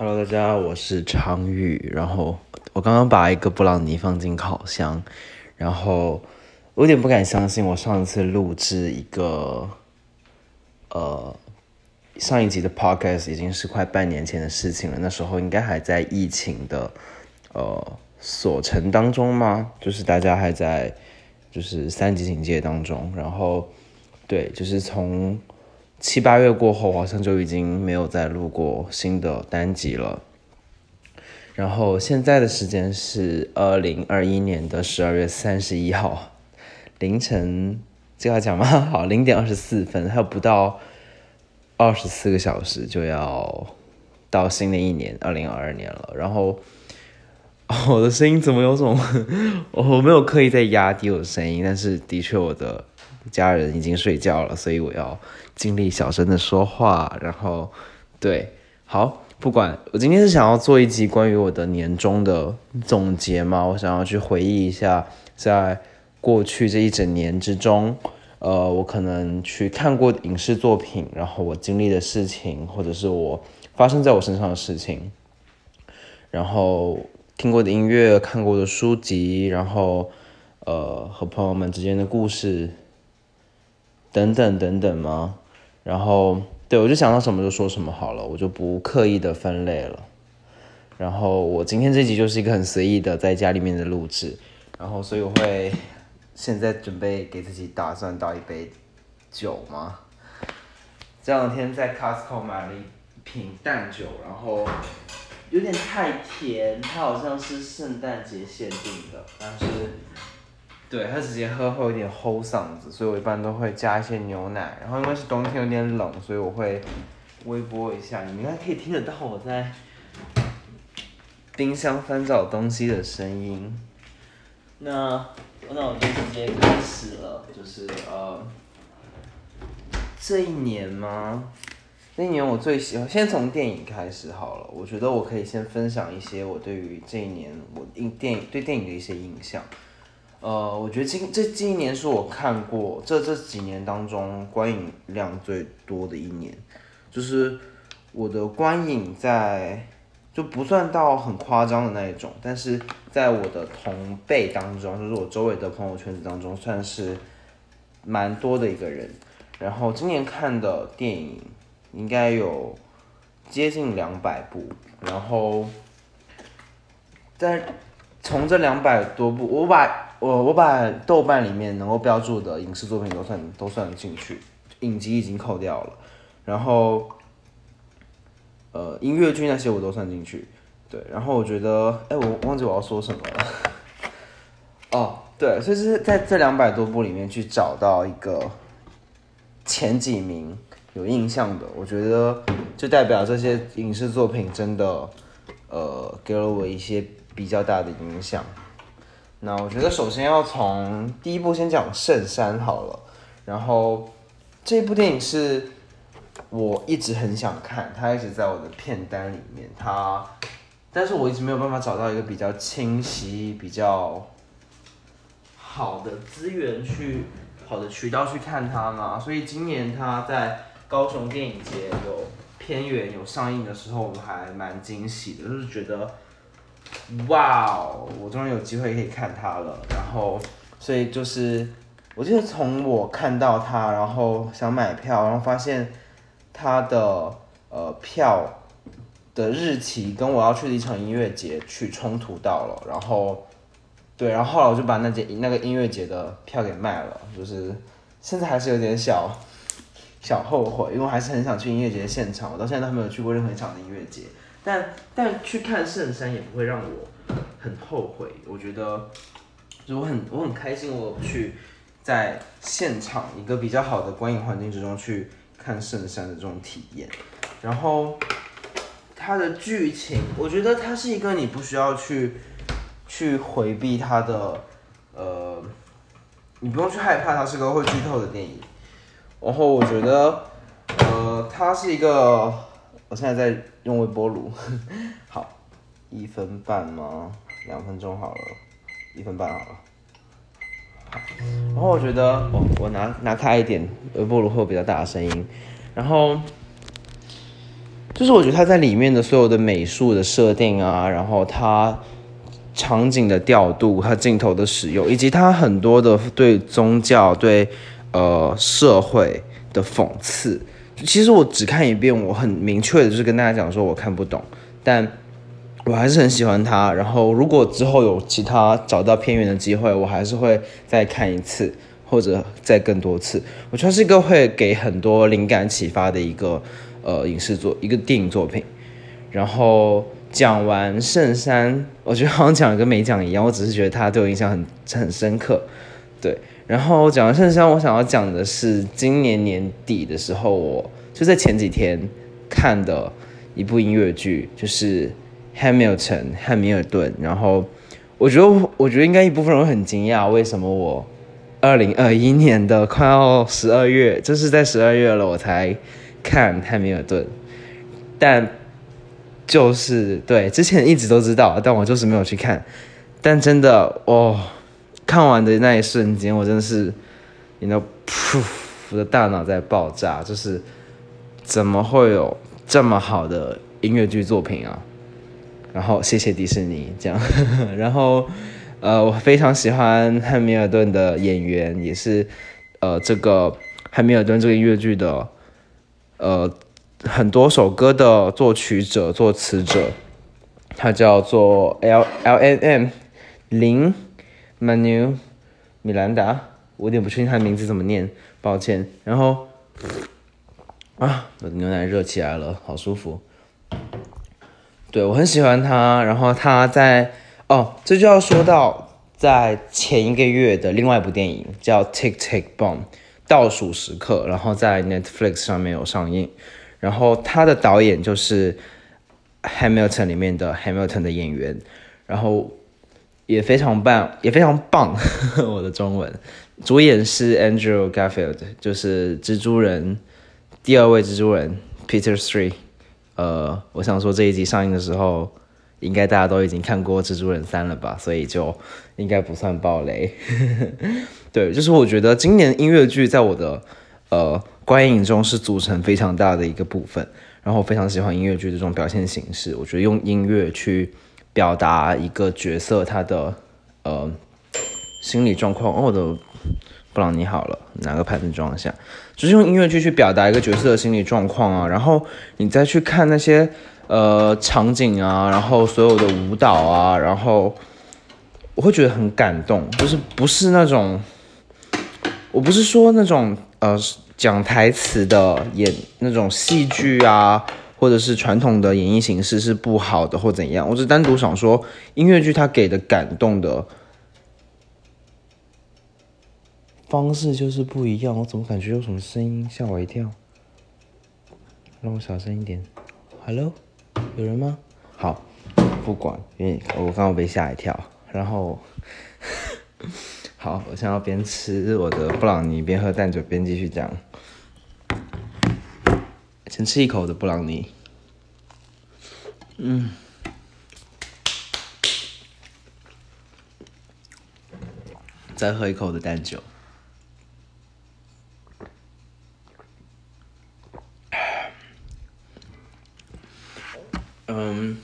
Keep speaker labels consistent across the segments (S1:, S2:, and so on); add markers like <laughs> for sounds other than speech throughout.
S1: Hello，大家，我是昌宇。然后我刚刚把一个布朗尼放进烤箱，然后我有点不敢相信，我上一次录制一个呃上一集的 podcast 已经是快半年前的事情了。那时候应该还在疫情的呃锁城当中吗？就是大家还在就是三级警戒当中。然后对，就是从。七八月过后，好像就已经没有再录过新的单集了。然后现在的时间是二零二一年的十二月三十一号凌晨，这要讲吗？<laughs> 好，零点二十四分，还有不到二十四个小时就要到新的一年二零二二年了。然后 <laughs> 我的声音怎么有种 <laughs> 我没有刻意在压低我的声音，但是的确我的。家人已经睡觉了，所以我要尽力小声的说话。然后，对，好，不管我今天是想要做一集关于我的年终的总结嘛，我想要去回忆一下，在过去这一整年之中，呃，我可能去看过影视作品，然后我经历的事情，或者是我发生在我身上的事情，然后听过的音乐，看过的书籍，然后呃，和朋友们之间的故事。等等等等吗？然后对我就想到什么就说什么好了，我就不刻意的分类了。然后我今天这集就是一个很随意的在家里面的录制，然后所以我会 <laughs> 现在准备给自己打算倒一杯酒吗？这两天在 Costco 买了一瓶淡酒，然后有点太甜，它好像是圣诞节限定的，但是。对，它直接喝会有点齁嗓子，所以我一般都会加一些牛奶。然后因为是冬天有点冷，所以我会微波一下。你们应该可以听得到我在冰箱翻找东西的声音。那那我就直接开始了，就是呃，这一年吗？这一年我最喜欢，先从电影开始好了。我觉得我可以先分享一些我对于这一年我印电影对电影的一些印象。呃，我觉得今这今年是我看过这这几年当中观影量最多的一年，就是我的观影在就不算到很夸张的那一种，但是在我的同辈当中，就是我周围的朋友圈子当中，算是蛮多的一个人。然后今年看的电影应该有接近两百部，然后在从这两百多部，我把。我我把豆瓣里面能够标注的影视作品都算都算进去，影集已经扣掉了，然后，呃，音乐剧那些我都算进去，对，然后我觉得，哎，我忘记我要说什么了，<laughs> 哦，对，所以是在这两百多部里面去找到一个前几名有印象的，我觉得就代表这些影视作品真的，呃，给了我一些比较大的影响。那我觉得首先要从第一部先讲《圣山》好了，然后这部电影是我一直很想看，它一直在我的片单里面，它，但是我一直没有办法找到一个比较清晰、比较好的资源去、好的渠道去看它嘛，所以今年它在高雄电影节有偏远有上映的时候，我还蛮惊喜的，就是觉得。哇哦！我终于有机会可以看他了，然后，所以就是，我记得从我看到他，然后想买票，然后发现他的呃票的日期跟我要去的一场音乐节去冲突到了，然后，对，然后后来我就把那节那个音乐节的票给卖了，就是现在还是有点小小后悔，因为我还是很想去音乐节现场，我到现在都没有去过任何一场的音乐节。但但去看圣山也不会让我很后悔，我觉得，就我很我很开心，我去在现场一个比较好的观影环境之中去看圣山的这种体验。然后它的剧情，我觉得它是一个你不需要去去回避它的，呃，你不用去害怕它是个会剧透的电影。然后我觉得，呃，它是一个，我现在在。用微波炉，<laughs> 好，一分半吗？两分钟好了，一分半好了。然后我觉得，我我拿拿开一点，微波炉会有比较大的声音。然后，就是我觉得它在里面的所有的美术的设定啊，然后它场景的调度、它镜头的使用，以及它很多的对宗教、对呃社会的讽刺。其实我只看一遍，我很明确的就是跟大家讲说我看不懂，但我还是很喜欢他。然后如果之后有其他找到片源的机会，我还是会再看一次，或者再更多次。我觉得是一个会给很多灵感启发的一个呃影视作一个电影作品。然后讲完圣山，我觉得好像讲跟没讲一样，我只是觉得他对我印象很很深刻，对。然后讲完圣山，我想要讲的是今年年底的时候，我就在前几天看的一部音乐剧，就是《Hamilton》汉密尔顿。然后我觉得，我觉得应该一部分人会很惊讶，为什么我二零二一年的快要十二月，就是在十二月了，我才看汉密尔顿。但就是对之前一直都知道，但我就是没有去看。但真的哦。看完的那一瞬间，我真的是，你知道，噗，我的大脑在爆炸，就是怎么会有这么好的音乐剧作品啊？然后谢谢迪士尼这样，<laughs> 然后呃，我非常喜欢汉密尔顿的演员，也是呃这个汉密尔顿这个音乐剧的呃很多首歌的作曲者、作词者，他叫做 L L N M 零。Manu，米兰达，我有点不确定他的名字怎么念，抱歉。然后，啊，我的牛奶热起来了，好舒服。对我很喜欢他，然后他在哦，这就要说到在前一个月的另外一部电影叫《Tick Tick Boom》，倒数时刻，然后在 Netflix 上面有上映。然后他的导演就是《Hamilton》里面的 Hamilton 的演员，然后。也非常棒，也非常棒。<laughs> 我的中文主演是 Andrew Garfield，就是蜘蛛人第二位蜘蛛人 Peter Three。呃，我想说这一集上映的时候，应该大家都已经看过蜘蛛人三了吧，所以就应该不算暴雷。<laughs> 对，就是我觉得今年音乐剧在我的呃观影中是组成非常大的一个部分，然后我非常喜欢音乐剧这种表现形式，我觉得用音乐去。表达一个角色他的呃心理状况。哦，我的布朗尼好了，拿个盘子装一下，就是用音乐剧去表达一个角色的心理状况啊。然后你再去看那些呃场景啊，然后所有的舞蹈啊，然后我会觉得很感动。就是不是那种，我不是说那种呃讲台词的演那种戏剧啊。或者是传统的演绎形式是不好的，或怎样？我只单独想说，音乐剧它给的感动的方式就是不一样。我怎么感觉有什么声音吓我一跳？让我小声一点。Hello，有人吗？好，不管，因为我刚刚被吓一跳。然后，<laughs> 好，我现在要边吃我的布朗尼边喝蛋酒边继续讲。先吃一口的布朗尼，嗯，再喝一口的蛋酒，嗯，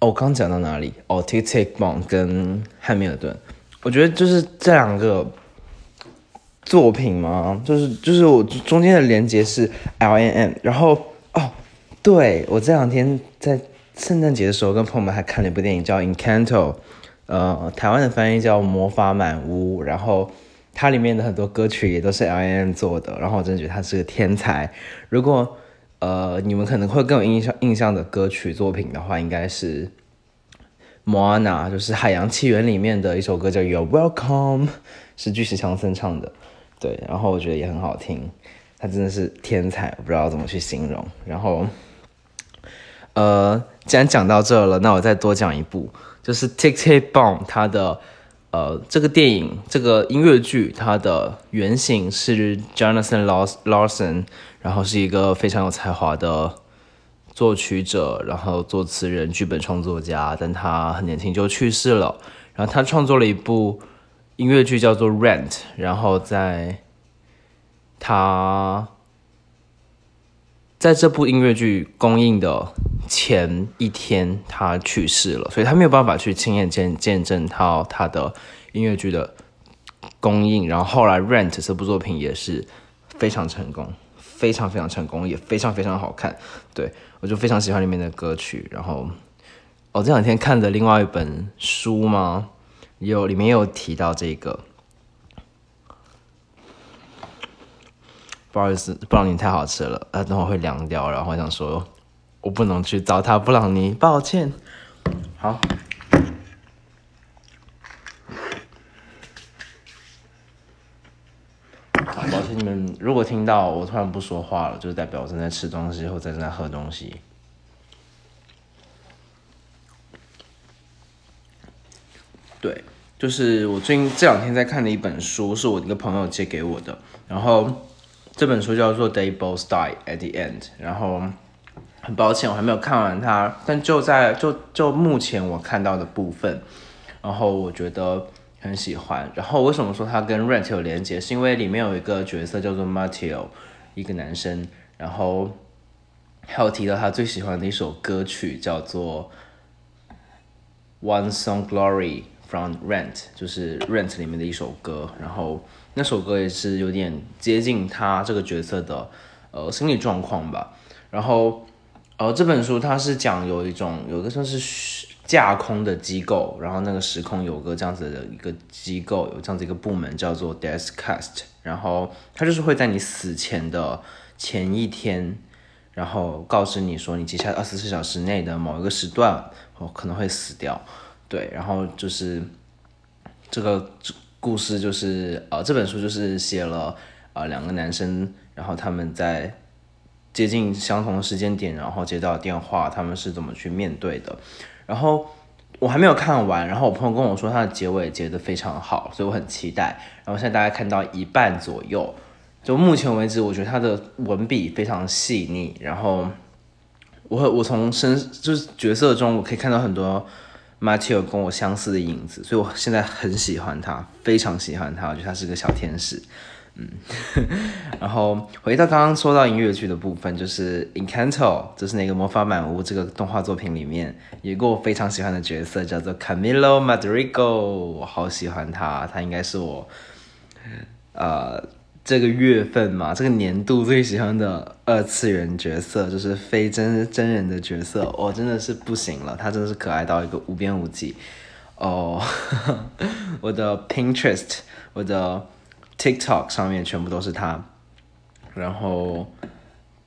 S1: 哦，刚讲到哪里？哦，TikTok 跟汉密尔顿，我觉得就是这两个。作品吗？就是就是我中间的连接是 L N M，然后哦，对我这两天在圣诞节的时候跟朋友们还看了一部电影叫 Encanto，呃，台湾的翻译叫魔法满屋，然后它里面的很多歌曲也都是 L N M 做的，然后我真的觉得他是个天才。如果呃你们可能会更有印象印象的歌曲作品的话，应该是 Moana，就是海洋起源里面的一首歌叫 You're Welcome，是巨石强森唱的。对，然后我觉得也很好听，他真的是天才，我不知道怎么去形容。然后，呃，既然讲到这了，那我再多讲一部，就是《Tick Tick Boom》它的呃这个电影这个音乐剧，它的原型是 Jonathan Larson，然后是一个非常有才华的作曲者，然后作词人、剧本创作家，但他很年轻就去世了。然后他创作了一部。音乐剧叫做《Rent》，然后在他在这部音乐剧公映的前一天，他去世了，所以他没有办法去亲眼见见证他他的音乐剧的公映。然后后来《Rent》这部作品也是非常成功，非常非常成功，也非常非常好看。对我就非常喜欢里面的歌曲。然后我这两天看的另外一本书吗？有里面有提到这个。不好意思，布朗尼太好吃了，呃，等会会凉掉。然后我想说，我不能去糟蹋布朗尼，抱歉。好，抱歉你们，如果听到我突然不说话了，就代表我正在吃东西或者正在喝东西。对，就是我最近这两天在看的一本书，是我一个朋友借给我的，然后。这本书叫做《They Both Die at the End》，然后很抱歉我还没有看完它，但就在就就目前我看到的部分，然后我觉得很喜欢。然后为什么说它跟《Rent》有连接？是因为里面有一个角色叫做 Matteo，一个男生，然后还有提到他最喜欢的一首歌曲叫做《One Song Glory from Rent》，就是《Rent》里面的一首歌，然后。那首歌也是有点接近他这个角色的呃心理状况吧。然后呃这本书它是讲有一种有一个算是架空的机构，然后那个时空有个这样子的一个机构，有这样子一个部门叫做 Deathcast，然后它就是会在你死前的前一天，然后告知你说你接下来二十四小时内的某一个时段哦可能会死掉，对，然后就是这个。故事就是呃，这本书就是写了呃两个男生，然后他们在接近相同的时间点，然后接到电话，他们是怎么去面对的。然后我还没有看完，然后我朋友跟我说他的结尾结得非常好，所以我很期待。然后现在大概看到一半左右，就目前为止，我觉得他的文笔非常细腻。然后我我从身就是角色中，我可以看到很多。Matteo 跟我相似的影子，所以我现在很喜欢他，非常喜欢他，我觉得他是个小天使。嗯，<laughs> 然后回到刚刚说到音乐剧的部分，就是《Encanto》，就是那个魔法满屋这个动画作品里面，有一个我非常喜欢的角色，叫做 Camilo Madrigal，我好喜欢他，他应该是我，呃。这个月份嘛，这个年度最喜欢的二次元角色就是非真真人的角色，我真的是不行了，他真的是可爱到一个无边无际哦。<laughs> 我的 Pinterest，我的 TikTok 上面全部都是他，然后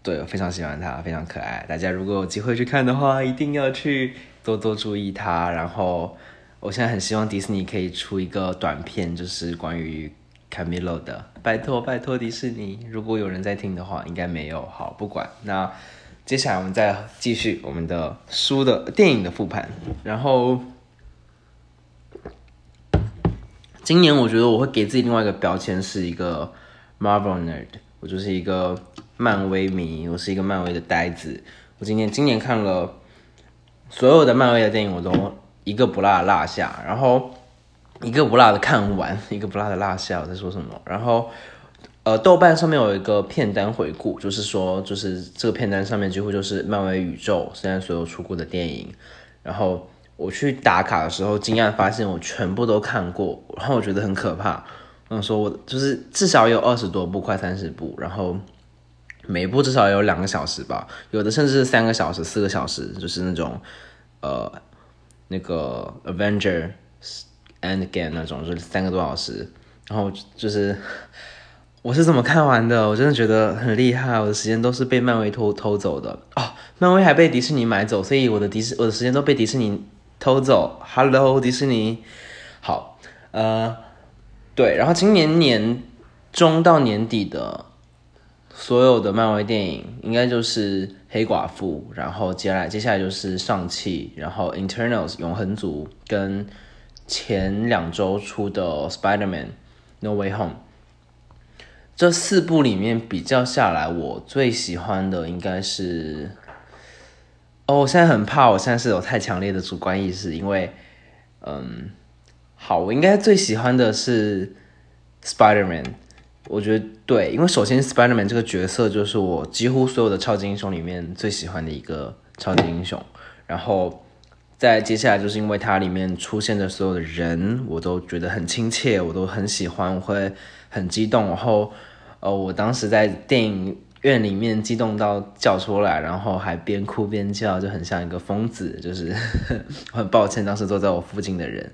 S1: 对我非常喜欢他，非常可爱。大家如果有机会去看的话，一定要去多多注意他。然后我现在很希望迪士尼可以出一个短片，就是关于。Camilo 的，拜托拜托迪士尼，如果有人在听的话，应该没有。好，不管。那接下来我们再继续我们的书的电影的复盘。然后，今年我觉得我会给自己另外一个标签，是一个 Marvel nerd，我就是一个漫威迷，我是一个漫威的呆子。我今年今年看了所有的漫威的电影，我都一个不落落下。然后。一个不落的看完，<laughs> 一个不落的落下。我在说什么？然后，呃，豆瓣上面有一个片单回顾，就是说，就是这个片单上面几乎就是漫威宇宙现在所有出过的电影。然后我去打卡的时候，惊讶发现我全部都看过，然后我觉得很可怕。我说，我就是至少有二十多部，快三十部，然后每部至少有两个小时吧，有的甚至是三个小时、四个小时，就是那种呃那个 Avenger。And again 那种就是三个多小时，然后就是 <laughs> 我是怎么看完的？我真的觉得很厉害，我的时间都是被漫威偷偷走的哦，漫威还被迪士尼买走，所以我的迪士我的时间都被迪士尼偷走。Hello，迪士尼，好，呃，对，然后今年年中到年底的所有的漫威电影，应该就是黑寡妇，然后接下来接下来就是上汽，然后 Internals 永恒族跟。前两周出的《Spider-Man No Way Home》这四部里面比较下来，我最喜欢的应该是……哦，我现在很怕，我现在是有太强烈的主观意识，因为，嗯，好，我应该最喜欢的是《Spider-Man》，我觉得对，因为首先 Spider-Man 这个角色就是我几乎所有的超级英雄里面最喜欢的一个超级英雄，然后在接下来就是因为它里面出现的所有的人，我都觉得很亲切，我都很喜欢，我会很激动，然后呃，我当时在电影院里面激动到叫出来，然后还边哭边叫，就很像一个疯子，就是 <laughs> 很抱歉当时坐在我附近的人，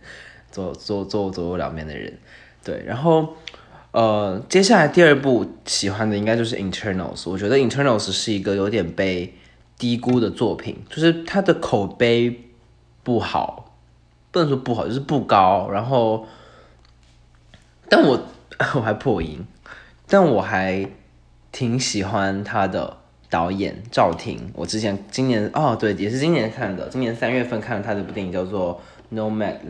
S1: 坐坐坐左右两边的人，对，然后。呃，接下来第二部喜欢的应该就是 Internals。我觉得 Internals 是一个有点被低估的作品，就是它的口碑不好，不能说不好，就是不高。然后，但我 <laughs> 我还破音，但我还挺喜欢他的导演赵婷。我之前今年哦，对，也是今年看的，今年三月份看了他这部电影叫做《Nomadland》，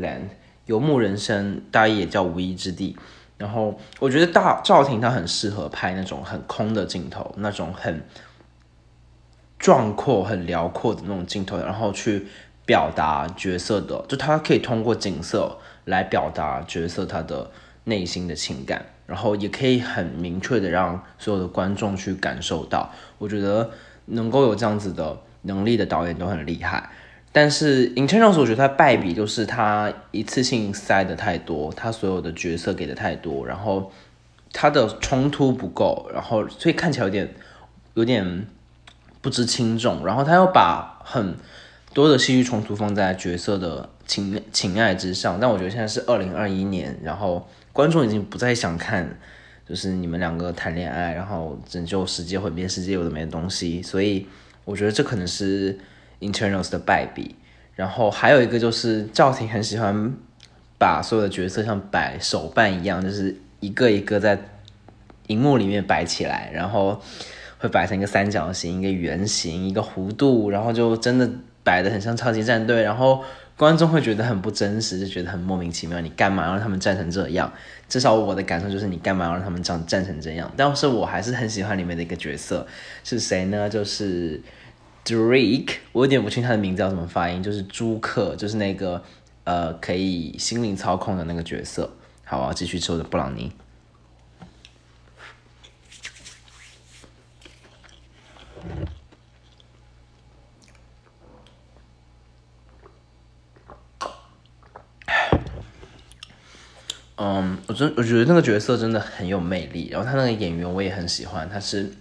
S1: 游牧人生，大意也叫无依之地。然后我觉得大赵婷她很适合拍那种很空的镜头，那种很壮阔、很辽阔的那种镜头，然后去表达角色的，就他可以通过景色来表达角色他的内心的情感，然后也可以很明确的让所有的观众去感受到。我觉得能够有这样子的能力的导演都很厉害。但是《Internals》我觉得它败笔就是它一次性塞的太多，它所有的角色给的太多，然后它的冲突不够，然后所以看起来有点有点不知轻重。然后他又把很多的戏剧冲突放在角色的情情爱之上，但我觉得现在是二零二一年，然后观众已经不再想看就是你们两个谈恋爱，然后拯救世界、毁灭世界有的没的东西，所以我觉得这可能是。Internals 的败笔，然后还有一个就是赵婷很喜欢把所有的角色像摆手办一样，就是一个一个在荧幕里面摆起来，然后会摆成一个三角形、一个圆形、一个弧度，然后就真的摆的很像超级战队，然后观众会觉得很不真实，就觉得很莫名其妙。你干嘛让他们站成这样？至少我的感受就是你干嘛让他们站站成这样？但是我还是很喜欢里面的一个角色是谁呢？就是。Drake，我有点不清他的名字叫怎么发音，就是朱克，就是那个呃可以心灵操控的那个角色。好，我要继续吃我的布朗尼。嗯，我真我觉得那个角色真的很有魅力，然后他那个演员我也很喜欢，他是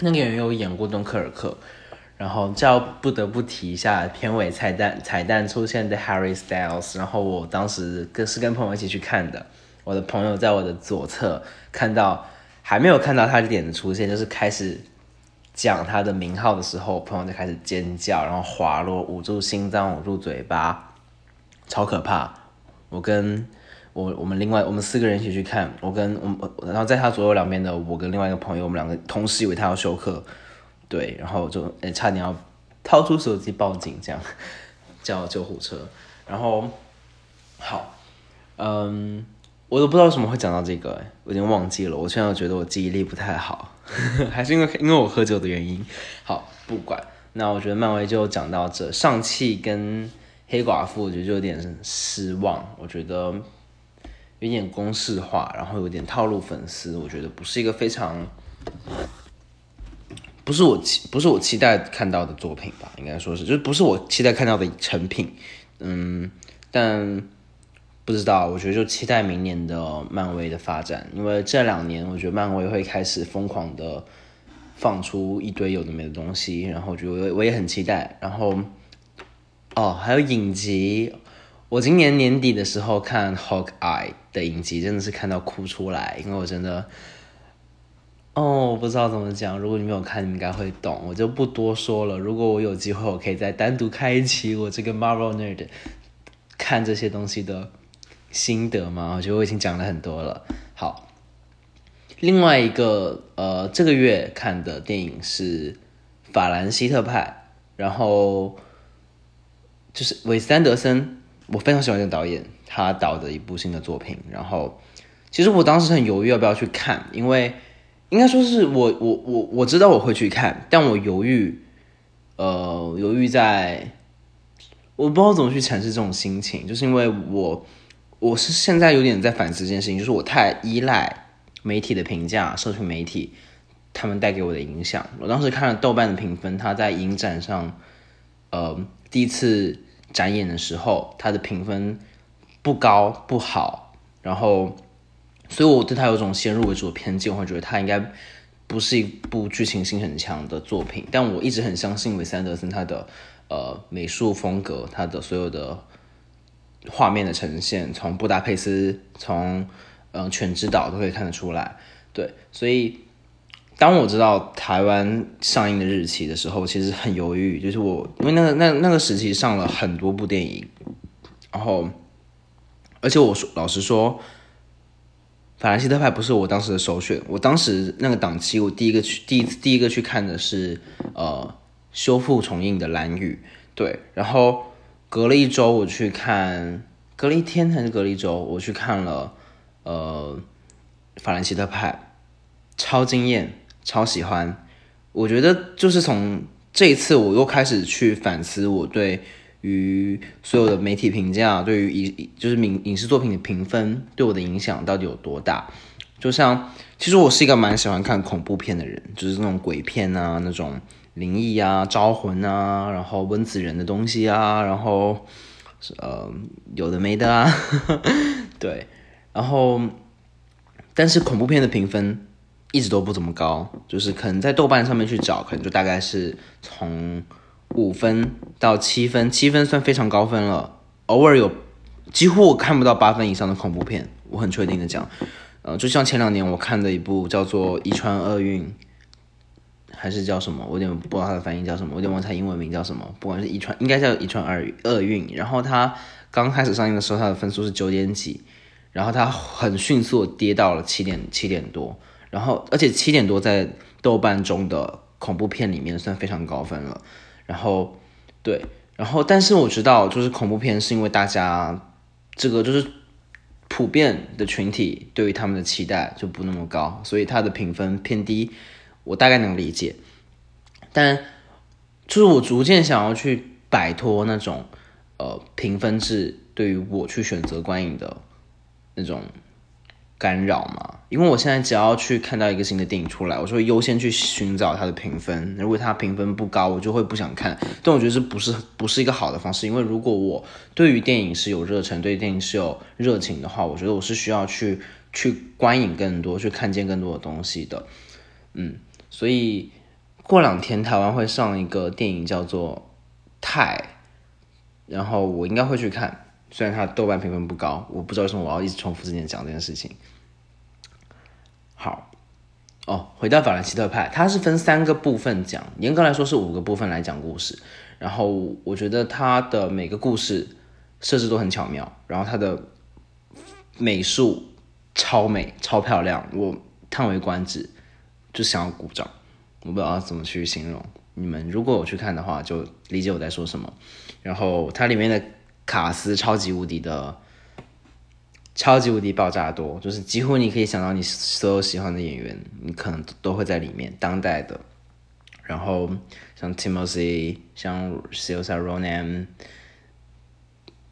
S1: 那个演员有演过《敦刻尔克》。然后就要不得不提一下片尾彩蛋，彩蛋出现的 Harry Styles。然后我当时跟是跟朋友一起去看的，我的朋友在我的左侧看到，还没有看到他的脸的出现，就是开始讲他的名号的时候，朋友就开始尖叫，然后滑落，捂住心脏，捂住嘴巴，超可怕。我跟我我们另外我们四个人一起去看，我跟我然后在他左右两边的我跟另外一个朋友，我们两个同时以为他要休克。对，然后就诶差点要掏出手机报警，这样 <laughs> 叫救护车。然后好，嗯，我都不知道为什么会讲到这个，我已经忘记了。我现在觉得我记忆力不太好，<laughs> 还是因为因为我喝酒的原因。好，不管。那我觉得漫威就讲到这，上汽跟黑寡妇，我觉得就有点失望。我觉得有点公式化，然后有点套路粉丝，我觉得不是一个非常。不是我期不是我期待看到的作品吧，应该说是，就不是我期待看到的成品，嗯，但不知道，我觉得就期待明年的漫威的发展，因为这两年我觉得漫威会开始疯狂的放出一堆有的没的东西，然后我觉得我我也很期待，然后哦，还有影集，我今年年底的时候看 Hawkeye 的影集，真的是看到哭出来，因为我真的。哦，我不知道怎么讲。如果你没有看，你应该会懂。我就不多说了。如果我有机会，我可以再单独开一期我这个 Marvel nerd 看这些东西的心得嘛？我觉得我已经讲了很多了。好，另外一个呃，这个月看的电影是《法兰西特派》，然后就是韦斯安德森，我非常喜欢这个导演，他导的一部新的作品。然后其实我当时很犹豫要不要去看，因为。应该说是我我我我知道我会去看，但我犹豫，呃，犹豫在，我不知道怎么去阐释这种心情，就是因为我我是现在有点在反思这件事情，就是我太依赖媒体的评价，社群媒体他们带给我的影响。我当时看了豆瓣的评分，它在影展上，呃，第一次展演的时候，他的评分不高不好，然后，所以我对他有种先入为主的偏见，我会觉得他应该不是一部剧情性很强的作品。但我一直很相信韦斯安德森他的呃美术风格，他的所有的。画面的呈现，从布达佩斯，从嗯全知岛都可以看得出来。对，所以当我知道台湾上映的日期的时候，其实很犹豫。就是我因为那个那那个时期上了很多部电影，然后而且我说老实说，法兰西特派不是我当时的首选。我当时那个档期，我第一个去第一第一个去看的是呃修复重映的蓝雨。对，然后。隔了一周，我去看，隔了一天还是隔了一周，我去看了，呃，法兰西特派，超惊艳，超喜欢。我觉得就是从这一次，我又开始去反思我对于所有的媒体评价，对于影就是影影视作品的评分对我的影响到底有多大。就像，其实我是一个蛮喜欢看恐怖片的人，就是那种鬼片啊，那种。灵异啊，招魂啊，然后温子仁的东西啊，然后呃有的没的啊，<laughs> 对，然后但是恐怖片的评分一直都不怎么高，就是可能在豆瓣上面去找，可能就大概是从五分到七分，七分算非常高分了，偶尔有几乎我看不到八分以上的恐怖片，我很确定的讲，呃，就像前两年我看的一部叫做《遗传厄运》。还是叫什么？我有点不知道它的翻译叫什么，我有点忘它英文名叫什么。不管是遗传，应该叫遗传二厄运。然后它刚开始上映的时候，它的分数是九点几，然后它很迅速跌到了七点七点多。然后而且七点多在豆瓣中的恐怖片里面算非常高分了。然后对，然后但是我知道，就是恐怖片是因为大家这个就是普遍的群体对于他们的期待就不那么高，所以它的评分偏低。我大概能理解，但就是我逐渐想要去摆脱那种呃评分制对于我去选择观影的那种干扰嘛。因为我现在只要去看到一个新的电影出来，我就会优先去寻找它的评分。如果它评分不高，我就会不想看。但我觉得这不是不是一个好的方式，因为如果我对于电影是有热忱，对电影是有热情的话，我觉得我是需要去去观影更多，去看见更多的东西的。嗯。所以过两天台湾会上一个电影叫做《泰》，然后我应该会去看。虽然它豆瓣评分不高，我不知道为什么我要一直重复之前讲这件事情。好，哦，回到法兰西特派，它是分三个部分讲，严格来说是五个部分来讲故事。然后我觉得它的每个故事设置都很巧妙，然后它的美术超美、超漂亮，我叹为观止。就想要鼓掌，我不知道怎么去形容。你们如果我去看的话，就理解我在说什么。然后它里面的卡斯超级无敌的，超级无敌爆炸多，就是几乎你可以想到你所有喜欢的演员，你可能都会在里面。当代的，然后像 Timothy，像 s i l s a Ronan。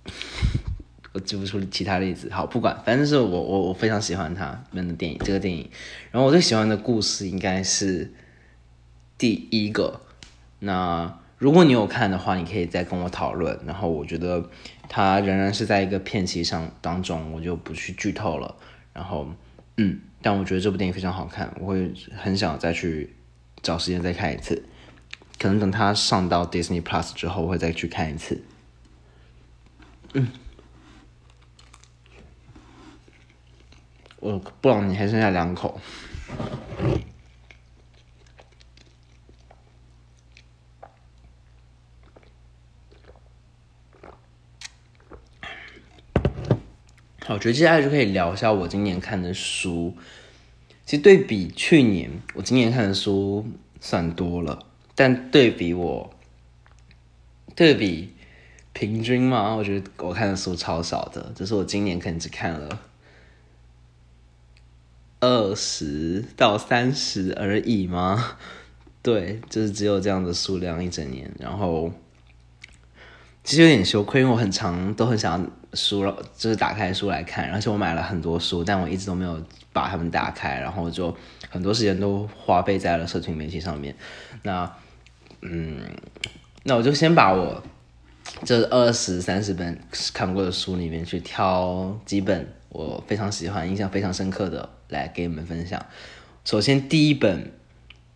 S1: <laughs> 我举不出其他例子，好，不管，反正是我我我非常喜欢他们的电影，这个电影。然后我最喜欢的故事应该是第一个。那如果你有看的话，你可以再跟我讨论。然后我觉得它仍然是在一个片期上当中，我就不去剧透了。然后，嗯，但我觉得这部电影非常好看，我会很想再去找时间再看一次。可能等它上到 Disney Plus 之后，我会再去看一次。嗯。我布朗尼还剩下两口，好我觉得接下来就可以聊一下我今年看的书。其实对比去年，我今年看的书算多了，但对比我，对比平均嘛，我觉得我看的书超少的，就是我今年可能只看了。二十到三十而已吗？<laughs> 对，就是只有这样的数量一整年。然后其实有点羞愧，因为我很长都很想要书了，就是打开书来看，而且我买了很多书，但我一直都没有把它们打开，然后就很多时间都花费在了社群媒体上面。那，嗯，那我就先把我这二十三十本看过的书里面去挑几本我非常喜欢、印象非常深刻的来给你们分享。首先，第一本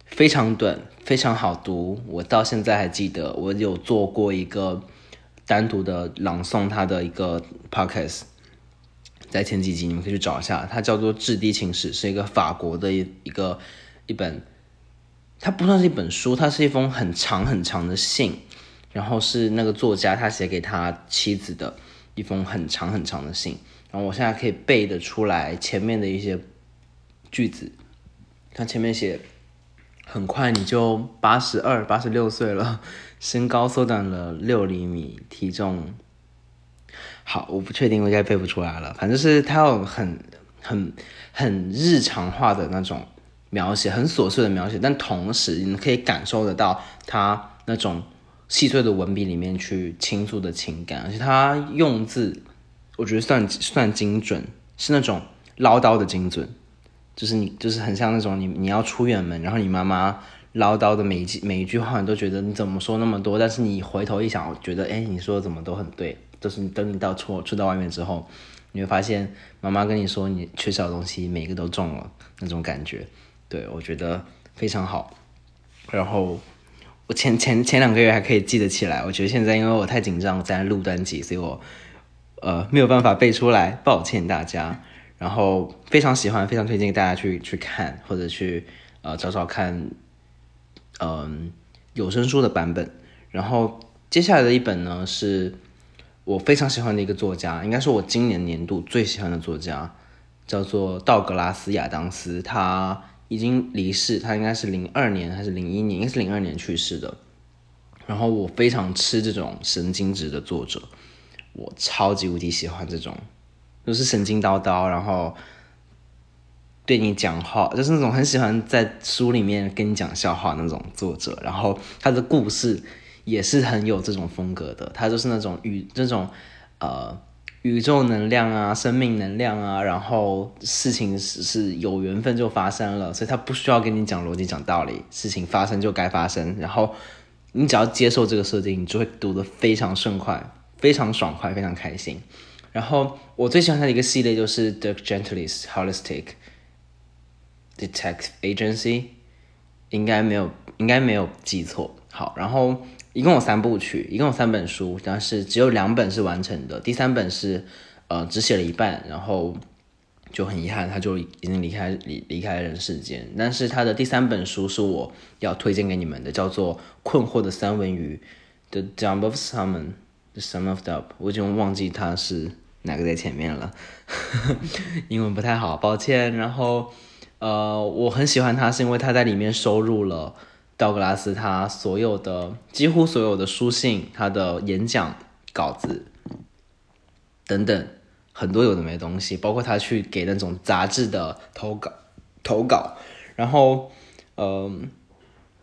S1: 非常短，非常好读，我到现在还记得，我有做过一个。单独的朗诵他的一个 podcast，在前几集你们可以去找一下，它叫做《质地情史》，是一个法国的一一个一本，它不算是一本书，它是一封很长很长的信，然后是那个作家他写给他妻子的一封很长很长的信，然后我现在可以背得出来前面的一些句子，他前面写，很快你就八十二、八十六岁了。身高缩短了六厘米，体重好，我不确定，我应该背不出来了。反正是他有很很很日常化的那种描写，很琐碎的描写，但同时你可以感受得到他那种细碎的文笔里面去倾诉的情感，而且他用字，我觉得算算精准，是那种唠叨的精准，就是你就是很像那种你你要出远门，然后你妈妈。唠叨的每一句每一句话，你都觉得你怎么说那么多？但是你回头一想，我觉得，哎，你说的怎么都很对。就是等你到出出到外面之后，你会发现妈妈跟你说你缺少的东西，每个都中了那种感觉。对我觉得非常好。然后我前前前两个月还可以记得起来，我觉得现在因为我太紧张在录单集，所以我呃没有办法背出来，抱歉大家。然后非常喜欢，非常推荐大家去去看或者去呃找找看。嗯，有声书的版本。然后接下来的一本呢，是我非常喜欢的一个作家，应该是我今年年度最喜欢的作家，叫做道格拉斯·亚当斯。他已经离世，他应该是零二年还是零一年？应该是零二年去世的。然后我非常吃这种神经质的作者，我超级无敌喜欢这种，就是神经叨叨，然后。对你讲话，就是那种很喜欢在书里面跟你讲笑话那种作者，然后他的故事也是很有这种风格的。他就是那种宇这种呃宇宙能量啊，生命能量啊，然后事情是是有缘分就发生了，所以他不需要跟你讲逻辑、讲道理，事情发生就该发生。然后你只要接受这个设定，你就会读得非常顺快、非常爽快、非常开心。然后我最喜欢他的一个系列就是 The Gentlest Holistic。Detective Agency 应该没有，应该没有记错。好，然后一共有三部曲，一共有三本书，但是只有两本是完成的，第三本是呃只写了一半，然后就很遗憾，他就已经离开离离开人世间。但是他的第三本书是我要推荐给你们的，叫做《困惑的三文鱼》The Jump of Salmon，The Sum of Doubt。我已经忘记他是哪个在前面了，<laughs> 英文不太好，抱歉。然后。呃，我很喜欢他，是因为他在里面收录了道格拉斯他所有的几乎所有的书信、他的演讲稿子等等很多有的没东西，包括他去给那种杂志的投稿投稿，然后呃，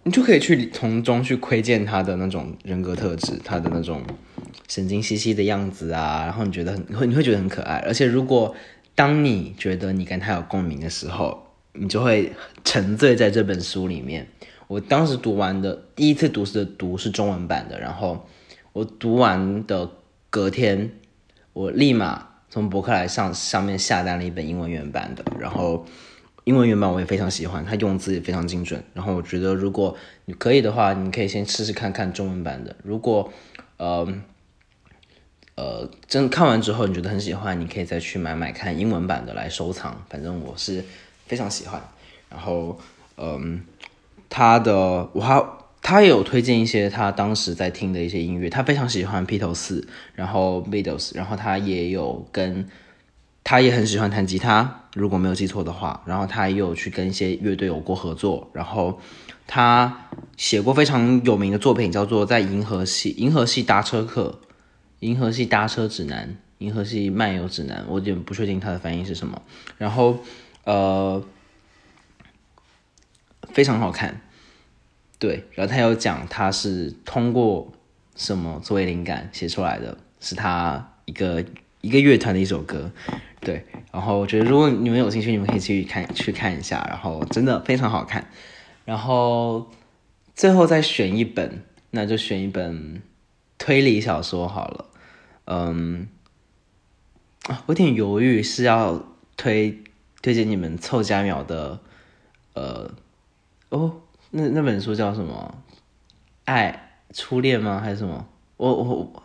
S1: 你就可以去从中去窥见他的那种人格特质，他的那种神经兮兮的样子啊，然后你觉得很会你会觉得很可爱，而且如果当你觉得你跟他有共鸣的时候。你就会沉醉在这本书里面。我当时读完的第一次读是读是中文版的，然后我读完的隔天，我立马从博客来上上面下单了一本英文原版的。然后英文原版我也非常喜欢，它用字也非常精准。然后我觉得如果你可以的话，你可以先试试看看中文版的。如果呃呃真看完之后你觉得很喜欢，你可以再去买买看英文版的来收藏。反正我是。非常喜欢，然后，嗯，他的我还他也有推荐一些他当时在听的一些音乐，他非常喜欢披头士，然后 Beatles，然后他也有跟他也很喜欢弹吉他，如果没有记错的话，然后他也有去跟一些乐队有过合作，然后他写过非常有名的作品，叫做在银河系银河系搭车课，银河系搭车指南，银河系漫游指南，我有点不确定他的翻译是什么，然后。呃，非常好看，对。然后他有讲他是通过什么作为灵感写出来的，是他一个一个乐团的一首歌，对。然后我觉得如果你们有兴趣，你们可以去看去看一下，然后真的非常好看。然后最后再选一本，那就选一本推理小说好了。嗯，啊，我有点犹豫是要推推荐你们凑佳苗的，呃，哦，那那本书叫什么？爱初恋吗？还是什么？我我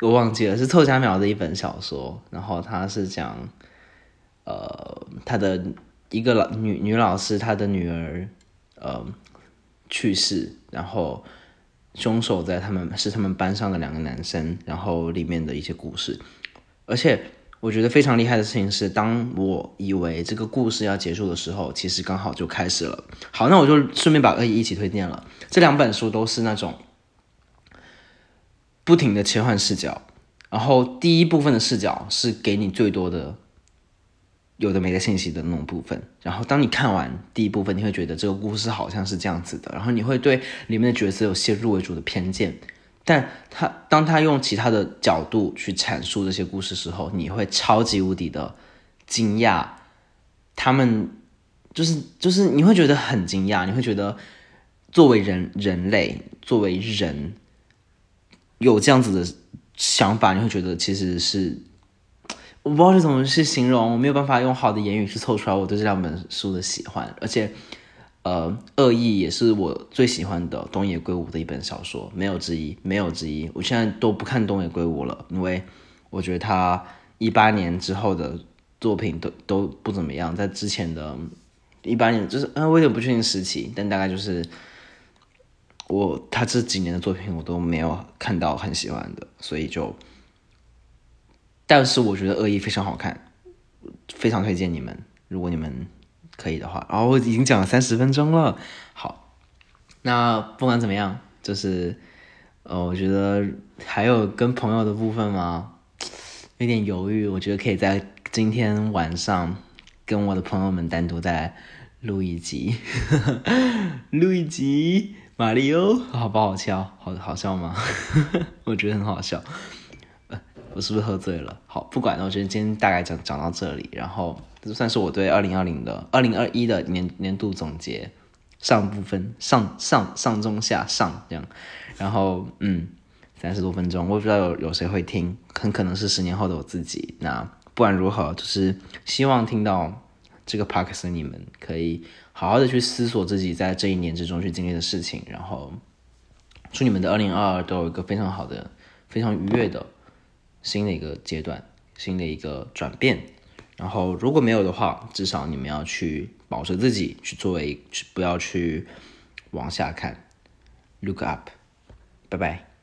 S1: 我忘记了，是凑佳苗的一本小说。然后他是讲，呃，他的一个老女女老师，她的女儿，呃，去世，然后凶手在他们是他们班上的两个男生，然后里面的一些故事。而且我觉得非常厉害的事情是，当我以为这个故事要结束的时候，其实刚好就开始了。好，那我就顺便把恶意一起推荐了。这两本书都是那种不停的切换视角，然后第一部分的视角是给你最多的有的没的信息的那种部分。然后当你看完第一部分，你会觉得这个故事好像是这样子的，然后你会对里面的角色有先入为主的偏见。但他当他用其他的角度去阐述这些故事时候，你会超级无敌的惊讶。他们就是就是你会觉得很惊讶，你会觉得作为人人类作为人有这样子的想法，你会觉得其实是我不知道是怎么去形容，我没有办法用好的言语去凑出来我对这两本书的喜欢，而且。呃，恶意也是我最喜欢的东野圭吾的一本小说，没有之一，没有之一。我现在都不看东野圭吾了，因为我觉得他一八年之后的作品都都不怎么样。在之前的一八年，就是嗯，我有点不确定时期，但大概就是我他这几年的作品我都没有看到很喜欢的，所以就，但是我觉得恶意非常好看，非常推荐你们，如果你们。可以的话，然后我已经讲了三十分钟了。好，那不管怎么样，就是呃，我觉得还有跟朋友的部分吗？有点犹豫。我觉得可以在今天晚上跟我的朋友们单独再录一集，<laughs> 录一集马里奥，好不好笑？好好笑吗？<laughs> 我觉得很好笑。我是不是喝醉了？好，不管了，我觉得今天大概讲讲到这里，然后这算是我对二零二零的二零二一的年年度总结上部分上上上中下上这样，然后嗯三十多分钟，我不知道有有谁会听，很可能是十年后的我自己。那不管如何，就是希望听到这个 p a r k s 你们可以好好的去思索自己在这一年之中去经历的事情，然后祝你们的二零二二都有一个非常好的、非常愉悦的。新的一个阶段，新的一个转变，然后如果没有的话，至少你们要去保持自己，去作为，不要去往下看，look up，拜拜。